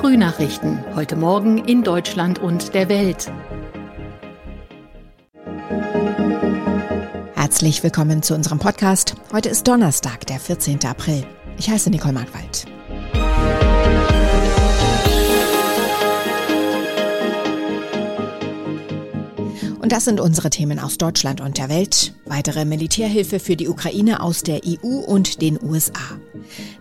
Frühnachrichten. Heute Morgen in Deutschland und der Welt. Herzlich willkommen zu unserem Podcast. Heute ist Donnerstag, der 14. April. Ich heiße Nicole Markwald. Und das sind unsere Themen aus Deutschland und der Welt. Weitere Militärhilfe für die Ukraine aus der EU und den USA.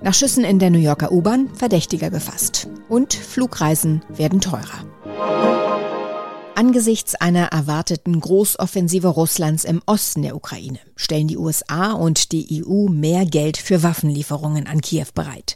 Nach Schüssen in der New Yorker U-Bahn Verdächtiger gefasst. Und Flugreisen werden teurer. Angesichts einer erwarteten Großoffensive Russlands im Osten der Ukraine stellen die USA und die EU mehr Geld für Waffenlieferungen an Kiew bereit.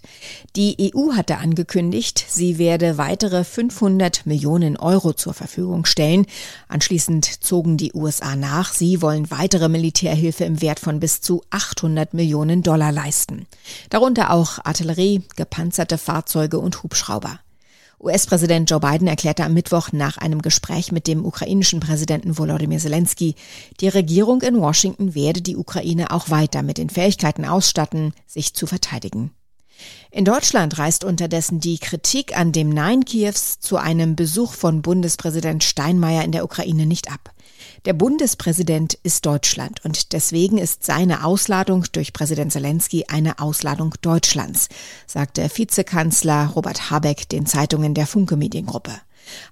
Die EU hatte angekündigt, sie werde weitere 500 Millionen Euro zur Verfügung stellen. Anschließend zogen die USA nach. Sie wollen weitere Militärhilfe im Wert von bis zu 800 Millionen Dollar leisten. Darunter auch Artillerie, gepanzerte Fahrzeuge und Hubschrauber. US-Präsident Joe Biden erklärte am Mittwoch nach einem Gespräch mit dem ukrainischen Präsidenten Volodymyr Zelensky, die Regierung in Washington werde die Ukraine auch weiter mit den Fähigkeiten ausstatten, sich zu verteidigen. In Deutschland reißt unterdessen die Kritik an dem Nein Kiews zu einem Besuch von Bundespräsident Steinmeier in der Ukraine nicht ab. Der Bundespräsident ist Deutschland und deswegen ist seine Ausladung durch Präsident Zelensky eine Ausladung Deutschlands, sagte Vizekanzler Robert Habeck den Zeitungen der Funke Mediengruppe.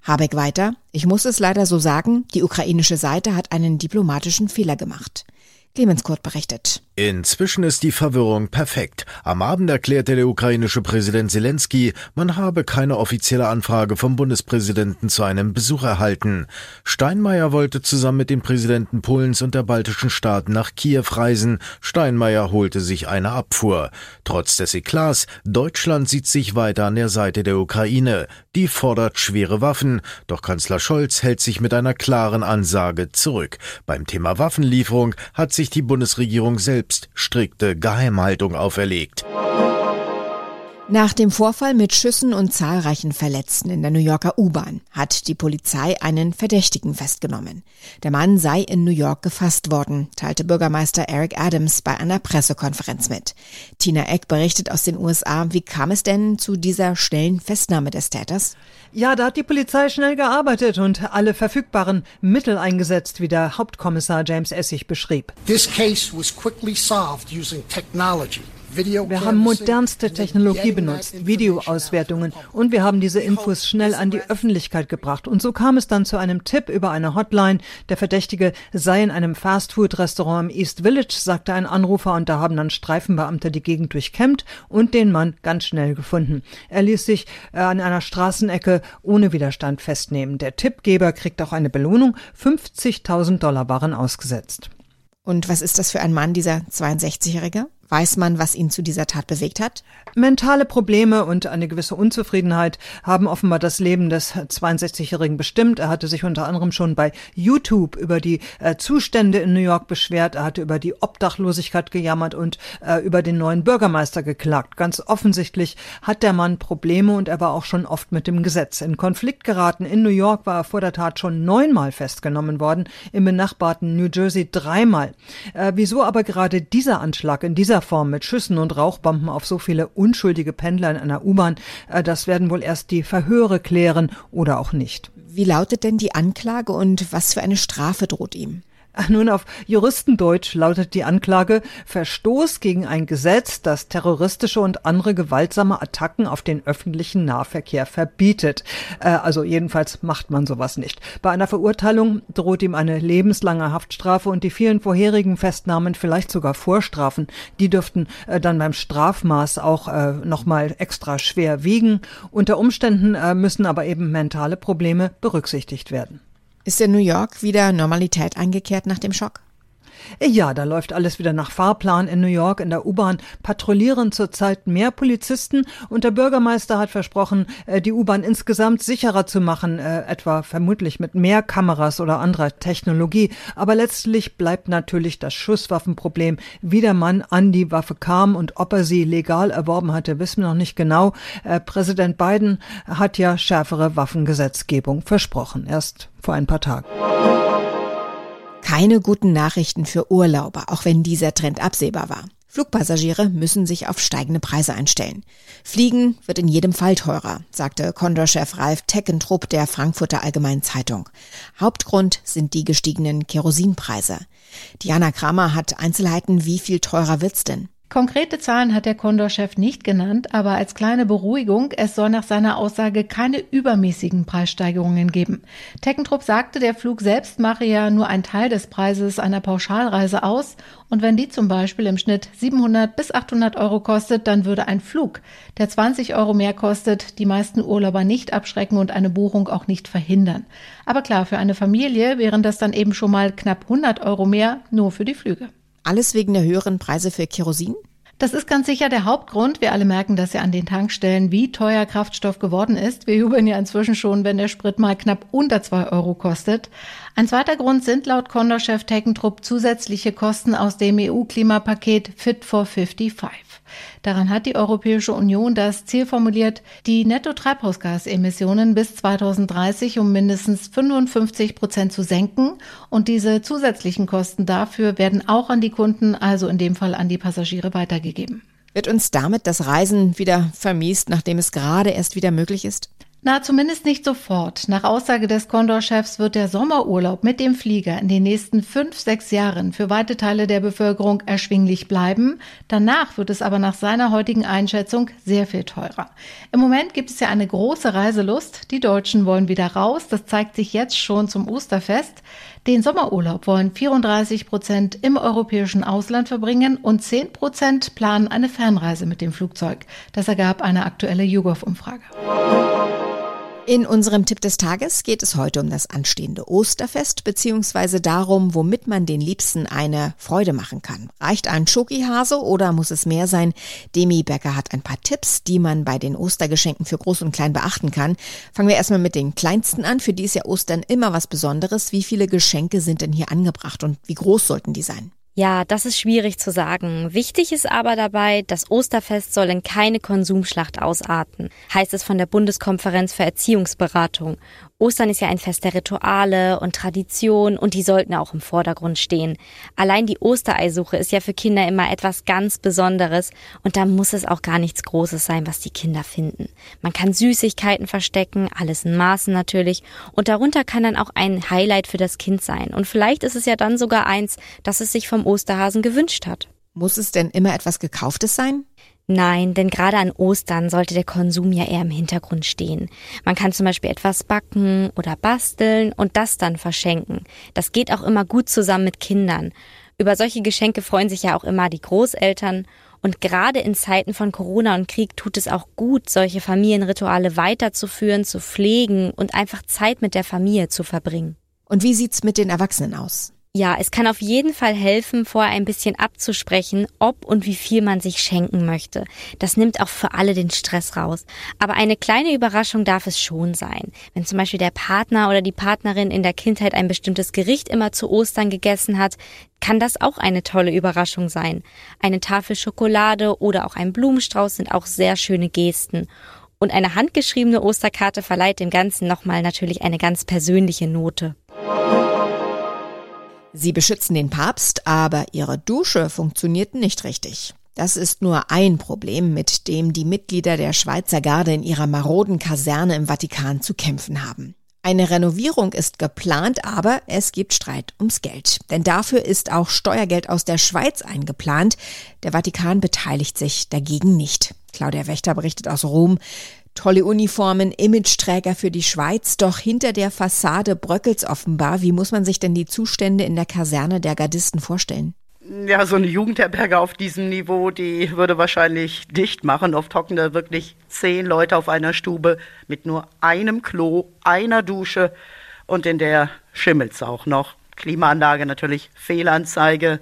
Habeck weiter, ich muss es leider so sagen, die ukrainische Seite hat einen diplomatischen Fehler gemacht. Clemens Kurt berichtet. Inzwischen ist die Verwirrung perfekt. Am Abend erklärte der ukrainische Präsident Zelensky, man habe keine offizielle Anfrage vom Bundespräsidenten zu einem Besuch erhalten. Steinmeier wollte zusammen mit den Präsidenten Polens und der baltischen Staaten nach Kiew reisen. Steinmeier holte sich eine Abfuhr. Trotz des Eklats, Deutschland sieht sich weiter an der Seite der Ukraine. Die fordert schwere Waffen, doch Kanzler Scholz hält sich mit einer klaren Ansage zurück. Beim Thema Waffenlieferung hat sich die Bundesregierung selbst strikte Geheimhaltung auferlegt. Nach dem Vorfall mit Schüssen und zahlreichen Verletzten in der New Yorker U-Bahn hat die Polizei einen Verdächtigen festgenommen. Der Mann sei in New York gefasst worden, teilte Bürgermeister Eric Adams bei einer Pressekonferenz mit. Tina Eck berichtet aus den USA, wie kam es denn zu dieser schnellen Festnahme des Täters? Ja, da hat die Polizei schnell gearbeitet und alle verfügbaren Mittel eingesetzt, wie der Hauptkommissar James Essig beschrieb. This case was quickly solved using technology. Wir haben modernste Technologie benutzt, Videoauswertungen und wir haben diese Infos schnell an die Öffentlichkeit gebracht. Und so kam es dann zu einem Tipp über eine Hotline. Der Verdächtige sei in einem Fastfood-Restaurant im East Village, sagte ein Anrufer, und da haben dann Streifenbeamte die Gegend durchkämmt und den Mann ganz schnell gefunden. Er ließ sich äh, an einer Straßenecke ohne Widerstand festnehmen. Der Tippgeber kriegt auch eine Belohnung. 50.000 Dollar waren ausgesetzt. Und was ist das für ein Mann, dieser 62-Jährige? Weiß man, was ihn zu dieser Tat bewegt hat? Mentale Probleme und eine gewisse Unzufriedenheit haben offenbar das Leben des 62-Jährigen bestimmt. Er hatte sich unter anderem schon bei YouTube über die äh, Zustände in New York beschwert. Er hatte über die Obdachlosigkeit gejammert und äh, über den neuen Bürgermeister geklagt. Ganz offensichtlich hat der Mann Probleme und er war auch schon oft mit dem Gesetz in Konflikt geraten. In New York war er vor der Tat schon neunmal festgenommen worden, im benachbarten New Jersey dreimal. Äh, wieso aber gerade dieser Anschlag in dieser Form mit Schüssen und Rauchbomben auf so viele unschuldige Pendler in einer U-Bahn, äh, das werden wohl erst die Verhöre klären oder auch nicht. Wie lautet denn die Anklage und was für eine Strafe droht ihm? Nun, auf Juristendeutsch lautet die Anklage Verstoß gegen ein Gesetz, das terroristische und andere gewaltsame Attacken auf den öffentlichen Nahverkehr verbietet. Äh, also jedenfalls macht man sowas nicht. Bei einer Verurteilung droht ihm eine lebenslange Haftstrafe und die vielen vorherigen Festnahmen, vielleicht sogar Vorstrafen, die dürften äh, dann beim Strafmaß auch äh, nochmal extra schwer wiegen. Unter Umständen äh, müssen aber eben mentale Probleme berücksichtigt werden. Ist in New York wieder Normalität eingekehrt nach dem Schock? Ja, da läuft alles wieder nach Fahrplan in New York. In der U-Bahn patrouillieren zurzeit mehr Polizisten und der Bürgermeister hat versprochen, äh, die U-Bahn insgesamt sicherer zu machen, äh, etwa vermutlich mit mehr Kameras oder anderer Technologie. Aber letztlich bleibt natürlich das Schusswaffenproblem. Wie der Mann an die Waffe kam und ob er sie legal erworben hatte, wissen wir noch nicht genau. Äh, Präsident Biden hat ja schärfere Waffengesetzgebung versprochen, erst vor ein paar Tagen. Keine guten Nachrichten für Urlauber, auch wenn dieser Trend absehbar war. Flugpassagiere müssen sich auf steigende Preise einstellen. Fliegen wird in jedem Fall teurer, sagte Condor-Chef Ralf Teckentrupp der Frankfurter Allgemeinen Zeitung. Hauptgrund sind die gestiegenen Kerosinpreise. Diana Kramer hat Einzelheiten, wie viel teurer wird's denn? Konkrete Zahlen hat der Condor-Chef nicht genannt, aber als kleine Beruhigung, es soll nach seiner Aussage keine übermäßigen Preissteigerungen geben. Teckentrupp sagte, der Flug selbst mache ja nur einen Teil des Preises einer Pauschalreise aus und wenn die zum Beispiel im Schnitt 700 bis 800 Euro kostet, dann würde ein Flug, der 20 Euro mehr kostet, die meisten Urlauber nicht abschrecken und eine Buchung auch nicht verhindern. Aber klar, für eine Familie wären das dann eben schon mal knapp 100 Euro mehr nur für die Flüge. Alles wegen der höheren Preise für Kerosin? Das ist ganz sicher der Hauptgrund. Wir alle merken das ja an den Tankstellen, wie teuer Kraftstoff geworden ist. Wir jubeln ja inzwischen schon, wenn der Sprit mal knapp unter zwei Euro kostet. Ein zweiter Grund sind laut Condor-Chef Teckentrupp zusätzliche Kosten aus dem EU-Klimapaket Fit for 55. Daran hat die Europäische Union das Ziel formuliert, die Netto-Treibhausgasemissionen bis 2030 um mindestens 55 Prozent zu senken. Und diese zusätzlichen Kosten dafür werden auch an die Kunden, also in dem Fall an die Passagiere, weitergegeben. Wird uns damit das Reisen wieder vermiest, nachdem es gerade erst wieder möglich ist? Na, zumindest nicht sofort. Nach Aussage des Condor-Chefs wird der Sommerurlaub mit dem Flieger in den nächsten fünf, sechs Jahren für weite Teile der Bevölkerung erschwinglich bleiben. Danach wird es aber nach seiner heutigen Einschätzung sehr viel teurer. Im Moment gibt es ja eine große Reiselust. Die Deutschen wollen wieder raus. Das zeigt sich jetzt schon zum Osterfest. Den Sommerurlaub wollen 34 Prozent im europäischen Ausland verbringen und 10 Prozent planen eine Fernreise mit dem Flugzeug. Das ergab eine aktuelle YouGov-Umfrage. In unserem Tipp des Tages geht es heute um das anstehende Osterfest beziehungsweise darum, womit man den Liebsten eine Freude machen kann. Reicht ein Schokihase oder muss es mehr sein? Demi Becker hat ein paar Tipps, die man bei den Ostergeschenken für Groß und Klein beachten kann. Fangen wir erstmal mit den kleinsten an. Für die ist ja Ostern immer was Besonderes. Wie viele Geschenke sind denn hier angebracht und wie groß sollten die sein? Ja, das ist schwierig zu sagen. Wichtig ist aber dabei, das Osterfest soll in keine Konsumschlacht ausarten, heißt es von der Bundeskonferenz für Erziehungsberatung. Ostern ist ja ein Fest der Rituale und Tradition und die sollten auch im Vordergrund stehen. Allein die Ostereisuche ist ja für Kinder immer etwas ganz Besonderes und da muss es auch gar nichts Großes sein, was die Kinder finden. Man kann Süßigkeiten verstecken, alles in Maßen natürlich und darunter kann dann auch ein Highlight für das Kind sein und vielleicht ist es ja dann sogar eins, das es sich vom Osterhasen gewünscht hat. Muss es denn immer etwas Gekauftes sein? Nein, denn gerade an Ostern sollte der Konsum ja eher im Hintergrund stehen. Man kann zum Beispiel etwas backen oder basteln und das dann verschenken. Das geht auch immer gut zusammen mit Kindern. Über solche Geschenke freuen sich ja auch immer die Großeltern. Und gerade in Zeiten von Corona und Krieg tut es auch gut, solche Familienrituale weiterzuführen, zu pflegen und einfach Zeit mit der Familie zu verbringen. Und wie sieht's mit den Erwachsenen aus? Ja, es kann auf jeden Fall helfen, vorher ein bisschen abzusprechen, ob und wie viel man sich schenken möchte. Das nimmt auch für alle den Stress raus. Aber eine kleine Überraschung darf es schon sein. Wenn zum Beispiel der Partner oder die Partnerin in der Kindheit ein bestimmtes Gericht immer zu Ostern gegessen hat, kann das auch eine tolle Überraschung sein. Eine Tafel Schokolade oder auch ein Blumenstrauß sind auch sehr schöne Gesten. Und eine handgeschriebene Osterkarte verleiht dem Ganzen nochmal natürlich eine ganz persönliche Note. Sie beschützen den Papst, aber ihre Dusche funktioniert nicht richtig. Das ist nur ein Problem, mit dem die Mitglieder der Schweizer Garde in ihrer maroden Kaserne im Vatikan zu kämpfen haben. Eine Renovierung ist geplant, aber es gibt Streit ums Geld. Denn dafür ist auch Steuergeld aus der Schweiz eingeplant. Der Vatikan beteiligt sich dagegen nicht. Claudia Wächter berichtet aus Rom. Tolle Uniformen, Imageträger für die Schweiz, doch hinter der Fassade bröckelt's offenbar. Wie muss man sich denn die Zustände in der Kaserne der Gardisten vorstellen? Ja, so eine Jugendherberge auf diesem Niveau, die würde wahrscheinlich dicht machen. Oft hocken da wirklich zehn Leute auf einer Stube mit nur einem Klo, einer Dusche und in der schimmelt's auch noch. Klimaanlage natürlich Fehlanzeige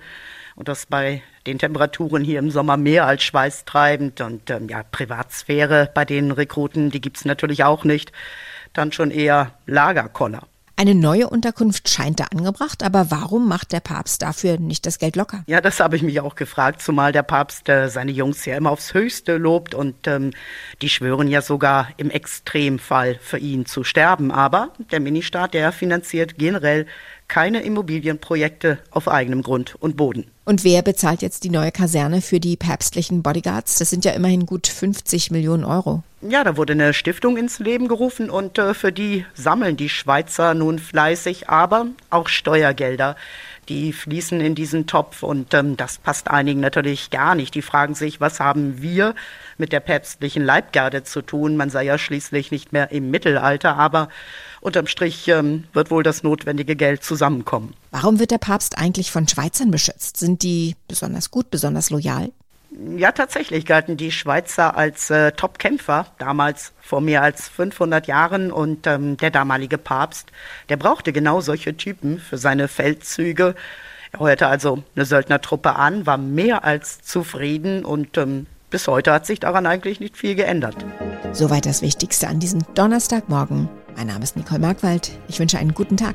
und das bei den Temperaturen hier im Sommer mehr als schweißtreibend und ähm, ja, Privatsphäre bei den Rekruten, die gibt's natürlich auch nicht. Dann schon eher Lagerkoller. Eine neue Unterkunft scheint da angebracht, aber warum macht der Papst dafür nicht das Geld locker? Ja, das habe ich mich auch gefragt, zumal der Papst äh, seine Jungs ja immer aufs Höchste lobt und ähm, die schwören ja sogar im Extremfall für ihn zu sterben. Aber der Ministaat, der finanziert generell keine Immobilienprojekte auf eigenem Grund und Boden. Und wer bezahlt jetzt die neue Kaserne für die päpstlichen Bodyguards? Das sind ja immerhin gut 50 Millionen Euro. Ja, da wurde eine Stiftung ins Leben gerufen und äh, für die sammeln die Schweizer nun fleißig, aber auch Steuergelder die fließen in diesen Topf und ähm, das passt einigen natürlich gar nicht. Die fragen sich, was haben wir mit der päpstlichen Leibgarde zu tun? Man sei ja schließlich nicht mehr im Mittelalter, aber unterm Strich ähm, wird wohl das notwendige Geld zusammenkommen. Warum wird der Papst eigentlich von Schweizern beschützt? Sind die besonders gut, besonders loyal? Ja, tatsächlich galten die Schweizer als äh, Top-Kämpfer, damals vor mehr als 500 Jahren. Und ähm, der damalige Papst, der brauchte genau solche Typen für seine Feldzüge. Er heuerte also eine Söldnertruppe an, war mehr als zufrieden und ähm, bis heute hat sich daran eigentlich nicht viel geändert. Soweit das Wichtigste an diesem Donnerstagmorgen. Mein Name ist Nicole Markwald. Ich wünsche einen guten Tag.